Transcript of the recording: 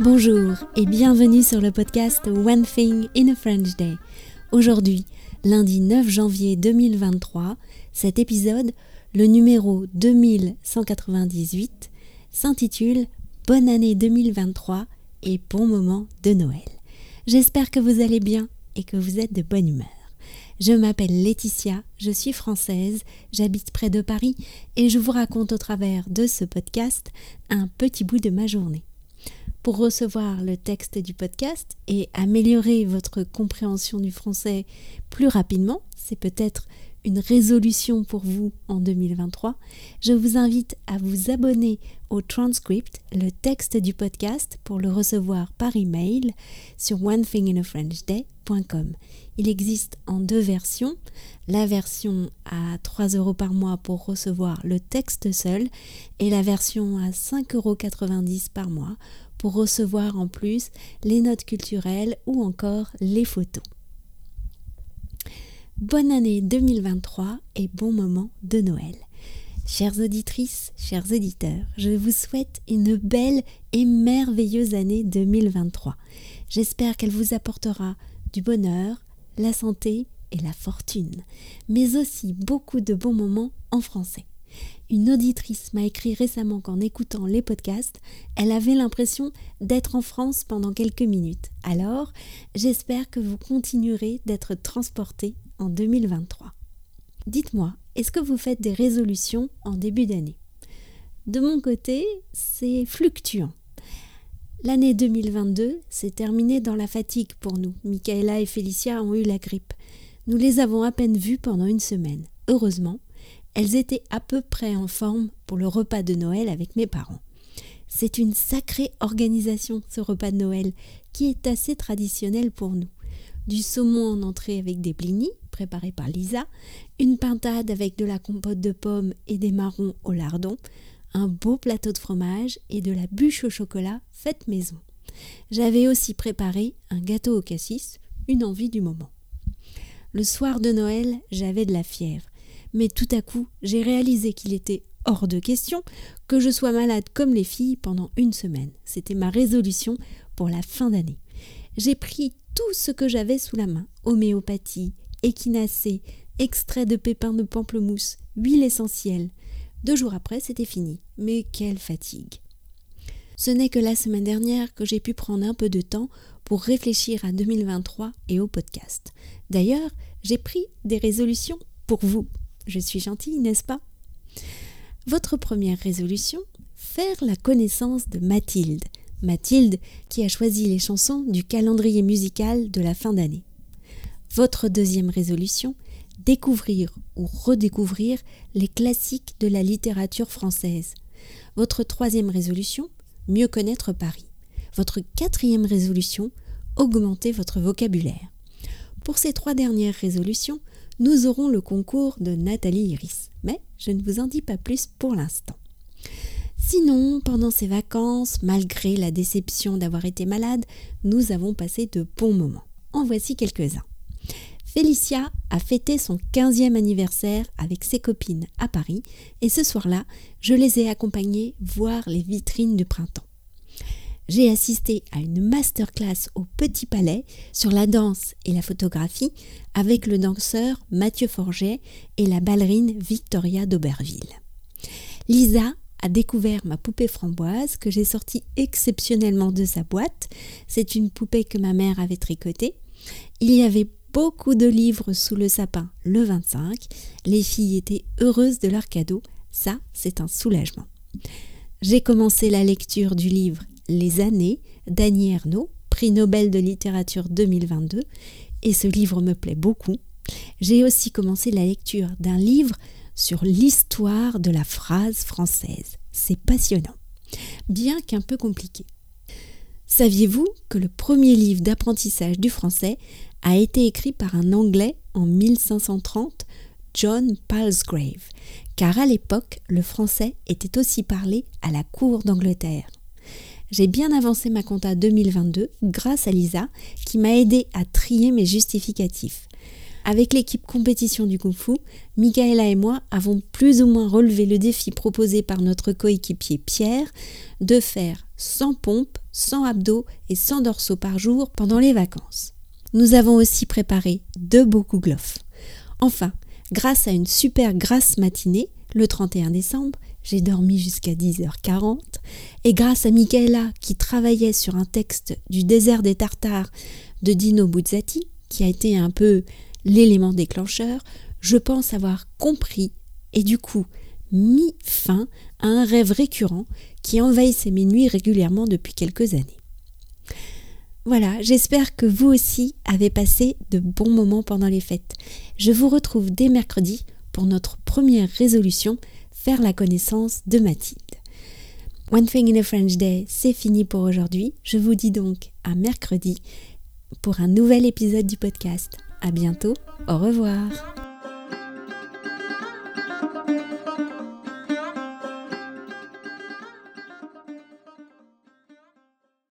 Bonjour et bienvenue sur le podcast One Thing in a French Day. Aujourd'hui, lundi 9 janvier 2023, cet épisode, le numéro 2198, s'intitule Bonne année 2023 et bon moment de Noël. J'espère que vous allez bien et que vous êtes de bonne humeur. Je m'appelle Laetitia, je suis française, j'habite près de Paris et je vous raconte au travers de ce podcast un petit bout de ma journée. Pour recevoir le texte du podcast et améliorer votre compréhension du français plus rapidement, c'est peut-être une résolution pour vous en 2023, je vous invite à vous abonner au transcript, le texte du podcast, pour le recevoir par email sur onethinginafrenchday.com. Il existe en deux versions. La version à 3 euros par mois pour recevoir le texte seul et la version à 5,90 euros par mois pour recevoir en plus les notes culturelles ou encore les photos. Bonne année 2023 et bon moment de Noël. Chères auditrices, chers éditeurs, je vous souhaite une belle et merveilleuse année 2023. J'espère qu'elle vous apportera du bonheur, la santé et la fortune, mais aussi beaucoup de bons moments en français. Une auditrice m'a écrit récemment qu'en écoutant les podcasts, elle avait l'impression d'être en France pendant quelques minutes. Alors, j'espère que vous continuerez d'être transporté en 2023. Dites-moi, est-ce que vous faites des résolutions en début d'année? De mon côté, c'est fluctuant. L'année 2022 s'est terminée dans la fatigue pour nous. Michaela et Félicia ont eu la grippe. Nous les avons à peine vues pendant une semaine. Heureusement, elles étaient à peu près en forme pour le repas de Noël avec mes parents. C'est une sacrée organisation, ce repas de Noël, qui est assez traditionnel pour nous. Du saumon en entrée avec des blinis, préparés par Lisa, une pintade avec de la compote de pommes et des marrons au lardon, un beau plateau de fromage et de la bûche au chocolat faite maison. J'avais aussi préparé un gâteau au cassis, une envie du moment. Le soir de Noël, j'avais de la fièvre mais tout à coup j'ai réalisé qu'il était hors de question que je sois malade comme les filles pendant une semaine. C'était ma résolution pour la fin d'année. J'ai pris tout ce que j'avais sous la main homéopathie, échinacée, extrait de pépins de pamplemousse, huile essentielle. Deux jours après, c'était fini. Mais quelle fatigue. Ce n'est que la semaine dernière que j'ai pu prendre un peu de temps pour réfléchir à 2023 et au podcast. D'ailleurs, j'ai pris des résolutions pour vous. Je suis gentille, n'est-ce pas? Votre première résolution Faire la connaissance de Mathilde. Mathilde qui a choisi les chansons du calendrier musical de la fin d'année. Votre deuxième résolution Découvrir ou redécouvrir les classiques de la littérature française. Votre troisième résolution Mieux connaître Paris. Votre quatrième résolution Augmenter votre vocabulaire. Pour ces trois dernières résolutions, nous aurons le concours de Nathalie Iris. Mais je ne vous en dis pas plus pour l'instant. Sinon, pendant ces vacances, malgré la déception d'avoir été malade, nous avons passé de bons moments. En voici quelques-uns. Félicia a fêté son 15e anniversaire avec ses copines à Paris et ce soir-là, je les ai accompagnées voir les vitrines du printemps j'ai assisté à une masterclass au Petit Palais sur la danse et la photographie avec le danseur Mathieu Forget et la ballerine Victoria d'Auberville. Lisa a découvert ma poupée framboise que j'ai sortie exceptionnellement de sa boîte. C'est une poupée que ma mère avait tricotée. Il y avait beaucoup de livres sous le sapin le 25. Les filles étaient heureuses de leur cadeau. Ça, c'est un soulagement. J'ai commencé la lecture du livre les années d'Annie Ernaux, prix Nobel de littérature 2022, et ce livre me plaît beaucoup. J'ai aussi commencé la lecture d'un livre sur l'histoire de la phrase française. C'est passionnant, bien qu'un peu compliqué. Saviez-vous que le premier livre d'apprentissage du français a été écrit par un Anglais en 1530, John Palsgrave, car à l'époque, le français était aussi parlé à la cour d'Angleterre. J'ai bien avancé ma compta 2022 grâce à Lisa qui m'a aidé à trier mes justificatifs. Avec l'équipe compétition du Kung Fu, Michaela et moi avons plus ou moins relevé le défi proposé par notre coéquipier Pierre de faire 100 pompes, 100 abdos et 100 dorsaux par jour pendant les vacances. Nous avons aussi préparé deux beaux gloves. Enfin, grâce à une super grasse matinée, le 31 décembre, j'ai dormi jusqu'à 10h40, et grâce à Michaela qui travaillait sur un texte du désert des Tartares de Dino Buzzati, qui a été un peu l'élément déclencheur, je pense avoir compris et du coup mis fin à un rêve récurrent qui envahissait mes nuits régulièrement depuis quelques années. Voilà, j'espère que vous aussi avez passé de bons moments pendant les fêtes. Je vous retrouve dès mercredi pour notre première résolution, faire la connaissance de Mathilde. One Thing in a French Day, c'est fini pour aujourd'hui. Je vous dis donc à mercredi pour un nouvel épisode du podcast. À bientôt, au revoir.